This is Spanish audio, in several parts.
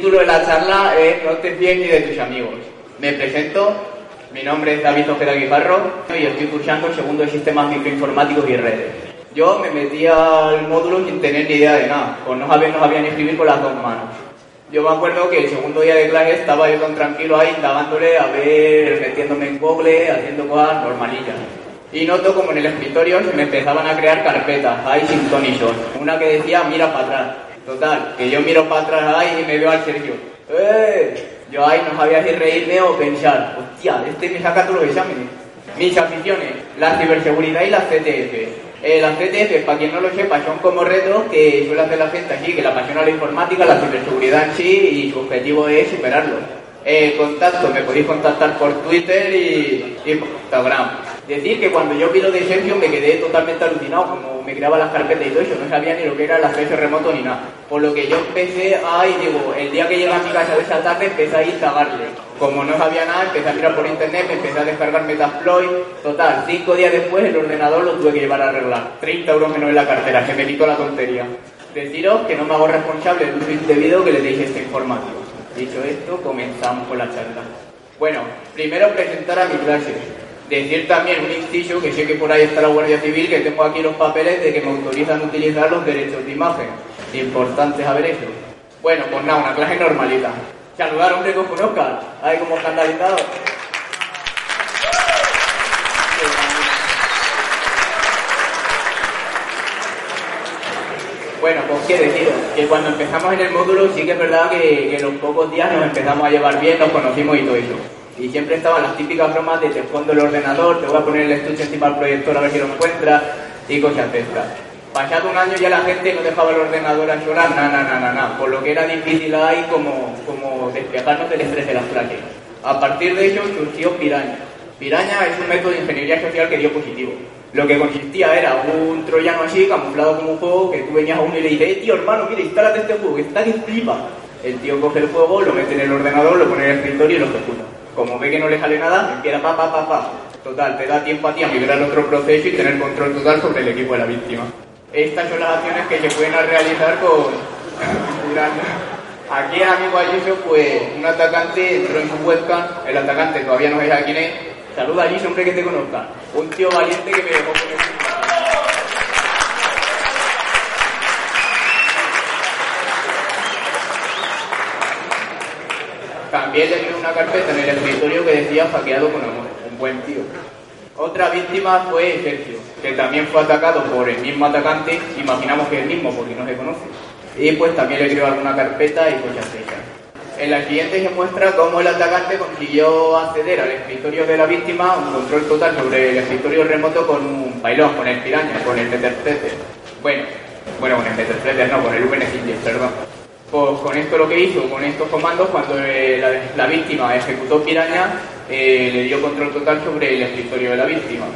título de la charla es No te fíes ni de tus amigos. Me presento, mi nombre es David Ojeda Guijarro y estoy cursando el segundo de Sistemas Microinformáticos y Redes. Yo me metí al módulo sin tener ni idea de nada, pues no sabía, no escribir con las dos manos. Yo me acuerdo que el segundo día de clase estaba yo tan tranquilo ahí, indagándole, a ver, metiéndome en Google, haciendo cosas normalillas. Y noto como en el escritorio se me empezaban a crear carpetas, ahí sin ton y. Una que decía, mira para atrás. Total, que yo miro para atrás ahí y me veo al Sergio. ¡Eh! Yo ahí no sabía si reírme o pensar, hostia, este me saca todos los exámenes. Mis aficiones, la ciberseguridad y la CTF. Eh, las CTF, para quien no lo sepa, son como retos que suele hacer la gente aquí, que le apasiona la informática, la ciberseguridad en sí y su objetivo es superarlo. Eh, contacto, me podéis contactar por Twitter y, y por Instagram. Decir que cuando yo vi lo de Sergio me quedé totalmente alucinado, como me creaba las carpetas y todo eso, no sabía ni lo que era el acceso remoto ni nada. Por lo que yo empecé a, y digo, el día que llegué a mi casa de esa tarde empecé a instalarle. Como no sabía nada, empecé a mirar por internet, me empecé a descargar Metasploit. Total, cinco días después el ordenador lo tuve que llevar a arreglar. 30 euros menos en la cartera, que me quitó la tontería. Deciros que no me hago responsable del uso indebido que le deis este informativo. Dicho esto, comenzamos con la charla. Bueno, primero presentar a mi clase. Decir también un inciso que sé que por ahí está la Guardia Civil, que tengo aquí los papeles de que me autorizan a utilizar los derechos de imagen. Importante saber eso. Bueno, pues nada, una clase normalita. Saludar, hombre, que os conozcan. Ahí como escandalizado. Bueno, pues qué deciros, que cuando empezamos en el módulo sí que es verdad que, que en los pocos días nos empezamos a llevar bien, nos conocimos y todo eso. Y siempre estaban las típicas bromas de te escondo el ordenador, te voy a poner el estuche encima del proyector a ver si lo encuentras y cosas de estas. Pasado un año ya la gente no dejaba el ordenador a llorar, nada, nada, nada, nada, por lo que era difícil ahí como, como despejarnos del estrés de las clases. A partir de ello surgió Piraña. Piraña es un método de ingeniería social que dio positivo. Lo que consistía era un troyano así, camuflado como un juego, que tú venías a uno y le dices, eh tío hermano, mira, instálate este juego, que está que flipa. El tío coge el juego, lo mete en el ordenador, lo pone en el escritorio y lo ejecuta. Como ve que no le sale nada, empieza pa, pa, pa, pa. Total, te da tiempo a ti a migrar otro proceso y tener control total sobre el equipo de la víctima. Estas son las acciones que se pueden realizar con... Aquí el amigo Ayuso, pues un atacante entró en su webcam, el atacante todavía no sabe quién es. Saluda Ayuso, hombre que te conozca. Un tío valiente que me dejó poner También le dio una carpeta en el escritorio que decía hackeado con amor. Un buen tío. Otra víctima fue Sergio, que también fue atacado por el mismo atacante, imaginamos que el mismo porque no se conoce. Y pues también le creó alguna carpeta y cosas hechas. En la siguiente se muestra cómo el atacante consiguió acceder al escritorio de la víctima, un control total sobre el escritorio remoto con un bailón, con el piraña, con el Meterpreter. Bueno, bueno, con el Meterpreter no, con el VNCID, perdón. Pues con esto lo que hizo, con estos comandos, cuando eh, la, la, víctima ejecutó piraña, eh, le dio control total sobre el escritorio de la víctima.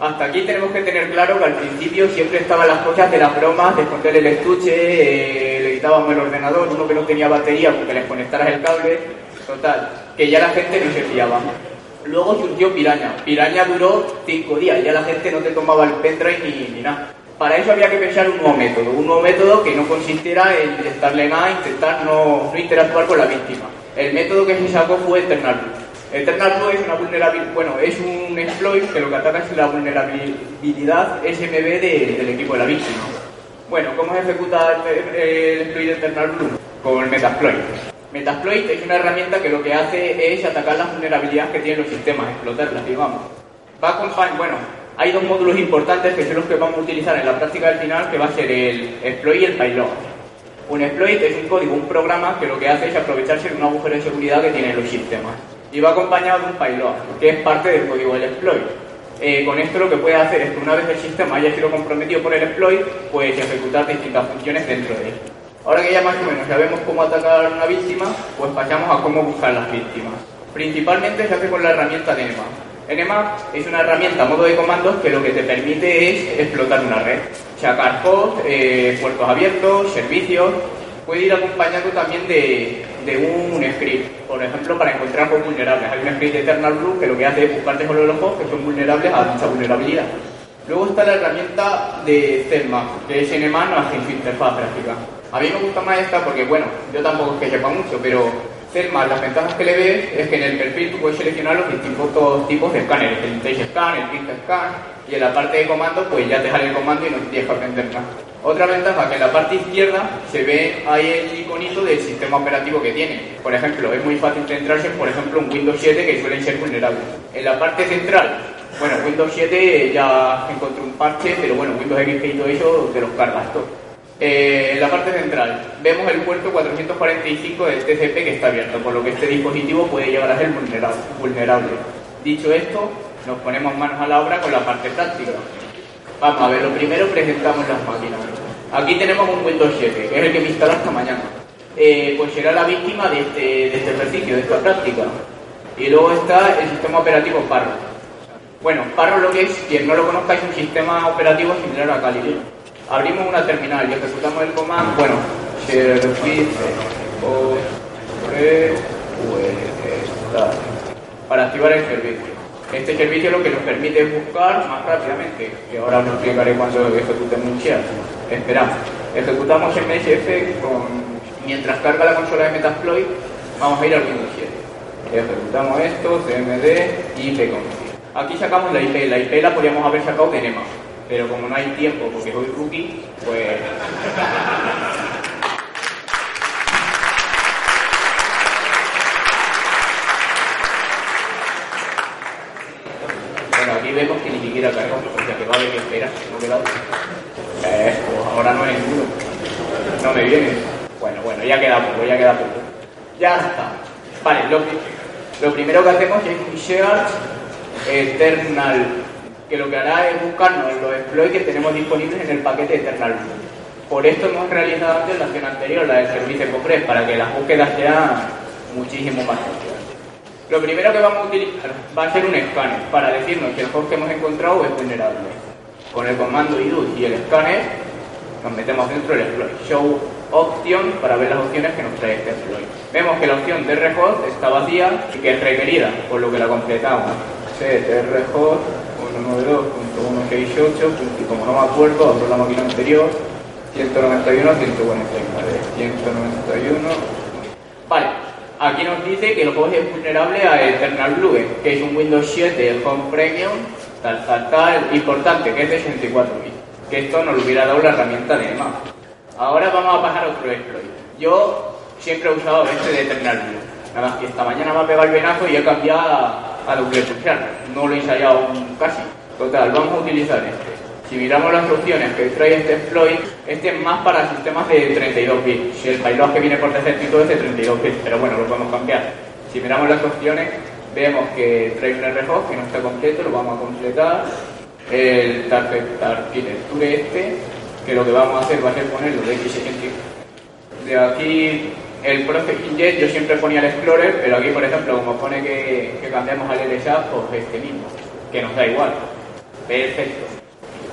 Hasta aquí tenemos que tener claro que al principio siempre estaban las cosas de las bromas, de esconder el estuche, eh, le quitábamos el ordenador, uno que no tenía batería porque le conectaras el cable, total, que ya la gente no se fiaba. Luego surgió Piraña. Piraña duró cinco días, ya la gente no te tomaba el pendrive ni nada. Para eso había que pensar un nuevo método, un nuevo método que no consistiera en inyectarle nada, intentar no, no interactuar con la víctima. El método que se sacó fue Eternal Blue. Eternal Blue es una vulnerabilidad, bueno, es un exploit que lo que ataca es la vulnerabilidad SMB de, del equipo de la víctima. Bueno, ¿cómo se ejecuta el, exploit de Eternal Blue? Con Metasploit. Metasploit es una herramienta que lo que hace es atacar las vulnerabilidades que tienen los sistemas, explotarlas, digamos. Va bueno, hay dos módulos importantes que son los que vamos a utilizar en la práctica del final, que va a ser el exploit y el payload. Un exploit es un código, un programa que lo que hace es aprovecharse de un agujero de seguridad que tienen los sistemas. y va acompañado de un payload, que es parte del código del exploit. Eh, con esto lo que puede hacer es que una vez el sistema haya sido comprometido por el exploit, pues ejecutar distintas funciones dentro de él. Ahora que ya más o menos sabemos cómo atacar a una víctima, pues pasamos a cómo buscar las víctimas. Principalmente se hace con la herramienta de Nmap. Nmap es una herramienta modo de comandos que lo que te permite es explotar una red, sacar hosts, eh, puertos abiertos, servicios, puede ir acompañado también de, un script, por ejemplo, para encontrar hosts vulnerables. Hay un script de Eternal Blue que lo que hace es buscarte solo los hosts que son vulnerables a dicha vulnerabilidad. Luego está la herramienta de CELMA, que es NMAN en su interfaz gráfica. A mí me gusta más esta porque, bueno, yo tampoco es que sepa mucho, pero CELMA, las ventajas que le ves es que en el perfil tú puedes seleccionar los distintos tipos de escáneres, el Touch Scan, el Quick Scan, y en la parte de comando pues ya te sale el comando y no tienes que aprender nada. Otra ventaja que en la parte izquierda se ve ahí el iconito del sistema operativo que tiene. Por ejemplo, es muy fácil centrarse, por ejemplo, en Windows 7 que suelen ser vulnerables. En la parte central, bueno, Windows 7 ya encontré un parche, pero bueno, Windows XP y todo eso te los cargas todo. Eh, en la parte central vemos el puerto 445 del TCP que está abierto, por lo que este dispositivo puede llegar a ser vulnerable. Dicho esto, nos ponemos manos a la obra con la parte práctica. Vamos a ver, lo primero presentamos las máquinas. Aquí tenemos un Windows 7, que es el que me instaló esta mañana. Eh, pues será la víctima de este, de este ejercicio, de esta práctica. Y luego está el sistema operativo Parro. Bueno, Parro lo que es, quien no lo conozca, es un sistema operativo similar a Kali. Abrimos una terminal y ejecutamos el comando, bueno, o para activar el servicio. Este servicio lo que nos permite es buscar más rápidamente, que ahora os explicaré cuando ejecutemos un share. Esperamos. Ejecutamos MSF con... mientras carga la consola de Metasploit, vamos a ir al Windows 7. Ejecutamos esto, cmd, IP Aquí sacamos la IP. La IP la podríamos haber sacado de NEMA, pero como no hay tiempo porque soy rookie, pues aquí vemos que ni siquiera carga, o sea que va a que esperar, no queda eh, pues ahora no hay ninguno. No me viene. Bueno, bueno, ya queda poco, ya queda poco. Ya está. Vale, lo, lo primero que hacemos es share eternal, que lo que hará es buscarnos los exploits que tenemos disponibles en el paquete eternal. Por esto hemos realizado antes la acción anterior, la del servicio Copres, para que las búsquedas sean muchísimo más fáciles. Lo primero que vamos a utilizar va a ser un escáner para decirnos que el host que hemos encontrado es vulnerable. Con el comando ido y el escáner nos metemos dentro del exploit. Show option para ver las opciones que nos trae este exploit. Vemos que la opción de rhost está vacía y que es requerida, por lo que la completamos. 192.168, y como no me acuerdo, abro la máquina anterior, 191, 149, 191. Vale, Aquí nos dice que el host es vulnerable a Eternal Blue, que es un Windows 7 Home Premium, tal, tal, tal, importante, que es de 64 bits. Que esto nos lo hubiera dado la herramienta de EMA. Ahora vamos a pasar a otro exploit. Yo siempre he usado este de Eternal Blue. Nada más que esta mañana me ha pegado el venazo y he cambiado a Double No lo he ensayado casi. Total, vamos a utilizar este. Si miramos las opciones que trae este exploit, este es más para sistemas de 32 bits. El payload que viene por defecto es de 32 bits, pero bueno, lo podemos cambiar. Si miramos las opciones, vemos que trae un RHOS que no está completo, lo vamos a completar. El target architecture este, que lo que vamos a hacer va a ser ponerlo de x De aquí el Processing Jet yo siempre ponía el Explorer, pero aquí por ejemplo como pone que, que cambiamos al LSA, pues este mismo, que nos da igual. Perfecto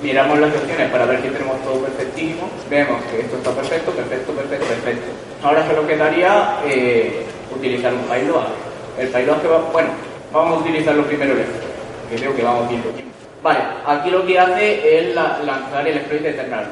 miramos las opciones para ver si tenemos todo perfectísimo, vemos que esto está perfecto, perfecto, perfecto, perfecto. Ahora solo quedaría eh, utilizar un payload. El payload que va, bueno, vamos a utilizarlo primero que creo que vamos viendo. Vale, aquí lo que hace es lanzar el exploit de Eternal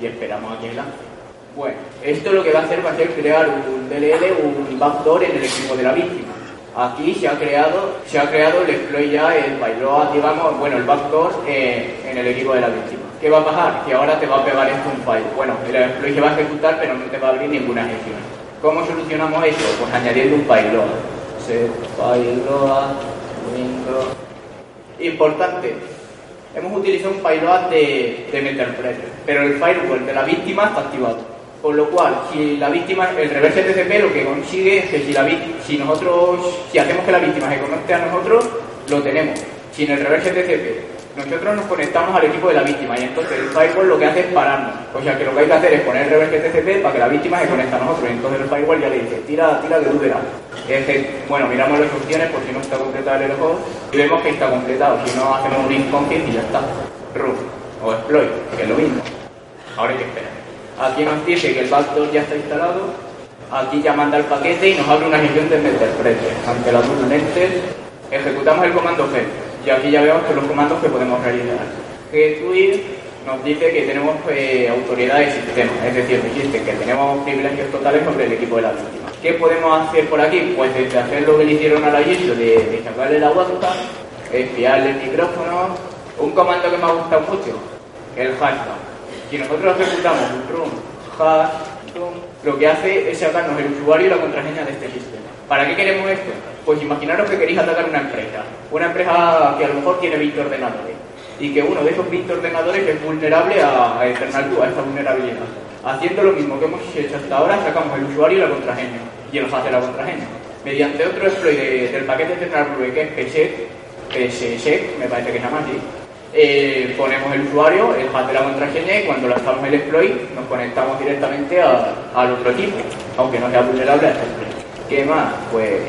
y esperamos a que lance. Bueno, esto lo que va a hacer va a ser crear un DLL, un backdoor en el equipo de la víctima. Aquí se ha creado, se ha creado el exploit ya, el payload, digamos, bueno, el backdoor eh, en el equipo de la víctima. ¿Qué va a pasar? Que ahora te va a pegar esto un file. Bueno, el exploit se va a ejecutar, pero no te va a abrir ninguna gestión. ¿Cómo solucionamos esto? Pues añadiendo un payload. Set payload, window. Importante, hemos utilizado un payload de, de pero el firewall de la víctima está activado. Con lo cual, si la víctima, el reverse TCP lo que consigue es que si, nosotros, si hacemos que la víctima se conecte a nosotros, lo tenemos. Si el reverse TCP nosotros nos conectamos al equipo de la víctima y entonces el firewall lo que hace es pararnos. O sea que lo que hay que hacer es poner el reverse TCP para que la víctima se conecte a nosotros. Y entonces el firewall ya le dice, tira, tira de Uber. Es bueno, miramos las opciones por si no está completado el host y vemos que está completado. Si no, hacemos un inconfig y ya está. Root o exploit, que es lo mismo. Ahora hay que esperar. Aquí nos dice que el backdoor ya está instalado. Aquí ya manda el paquete y nos abre una gestión de interprete. Ante la duda ejecutamos el comando G y aquí ya vemos que los comandos que podemos realizar. GetWith nos dice que tenemos eh, autoridad sistema, es decir, existe que tenemos privilegios totales sobre el equipo de la víctima. ¿Qué podemos hacer por aquí? Pues desde hacer lo que le hicieron a la ISO de, de sacarle la webcam, espiarle el micrófono, un comando que me ha gustado mucho, el hashtag. Si nosotros ejecutamos un hash, lo que hace es sacarnos el usuario y la contraseña de este sistema. ¿Para qué queremos esto? Pues imaginaros que queréis atacar una empresa, una empresa que a lo mejor tiene 20 ordenadores y que uno de esos 20 ordenadores es vulnerable a, a a esta vulnerabilidad. Haciendo lo mismo que hemos hecho hasta ahora, sacamos el usuario y la contraseña, y nos hace la contraseña. Mediante otro exploit del paquete central que es PSEC, me parece que se llama así, eh, ponemos el usuario, el hash de la contraseña y cuando lanzamos el exploit nos conectamos directamente al otro equipo, aunque no sea vulnerable a este exploit. ¿Qué más? Pues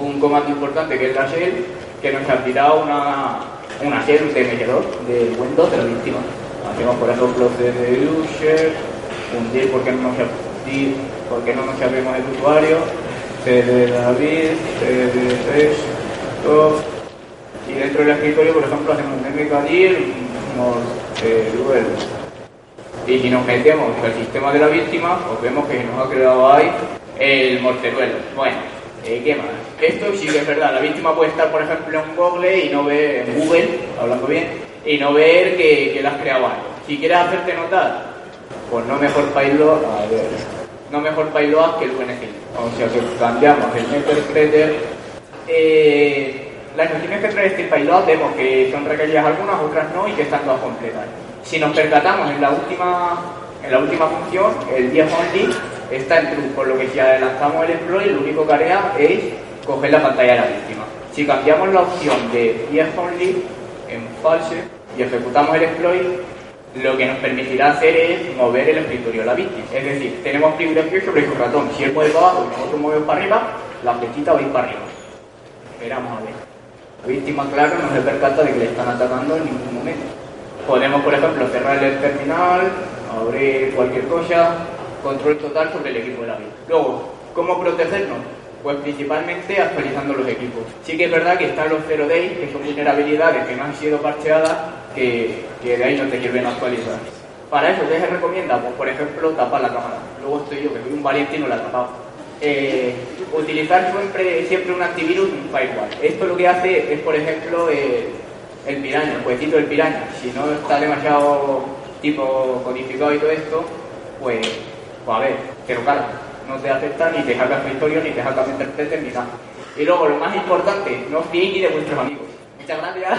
un comando importante que es la shell, que nos tirado una, una shell, un TMG2 de Windows de la víctima. Hacemos por ejemplo cd user, un porque no porque no nos sabemos el usuario, cd David, cd esto, y dentro del escritorio por ejemplo hacemos un mkdir, un Google. Y si nos metemos el sistema de la víctima, pues vemos que nos ha creado ahí el morteruelo. Bueno, eh, ¿Qué más? Esto sí es verdad. La víctima puede estar, por ejemplo, en Google y no ver, en Google, hablando bien, y no ver que, que la has creado algo. Si quieres hacerte notar, pues no mejor payload, a ver, no mejor payload que el UNC. O sea que cambiamos el Netter Eh, las instrucciones que trae este payload vemos que son requeridas algunas, otras no, y que están todas completas. Si nos percatamos en la última, en la última función, el 10 only, está en true, por lo que si adelantamos el exploit, lo único que haría es coger la pantalla de la víctima. Si cambiamos la opción de yes only en false y ejecutamos el exploit, lo que nos permitirá hacer es mover el escritorio de la víctima. Es decir, tenemos privilegio sobre su ratón. Si él mueve para abajo y nosotros movemos para arriba, la flechita va a ir para arriba. Esperamos a ver. La víctima, claro, no se percata de que le están atacando en ningún momento. Podemos, por ejemplo, cerrar el terminal, abrir cualquier cosa, control total sobre el equipo de la vida. Luego, ¿cómo protegernos? Pues principalmente actualizando los equipos. Sí que es verdad que están los 0 days, que son vulnerabilidades que no han sido parcheadas, que, de ahí no te sirven actualizar. Para eso, ¿qué se recomienda? Pues por ejemplo, tapar la cámara. Luego estoy yo, que soy un valiente y no la he tapado. Eh, utilizar siempre, siempre un antivirus un firewall. Esto lo que hace es, por ejemplo, eh, el piraña, el jueguecito del piraña. Si no está demasiado tipo codificado y todo esto, pues pues a ver, que lo carga. No te acepta ni te saca historia, ni te saca interprete, ni nada. Y luego, lo más importante, no os ni de vuestros amigos. Muchas gracias.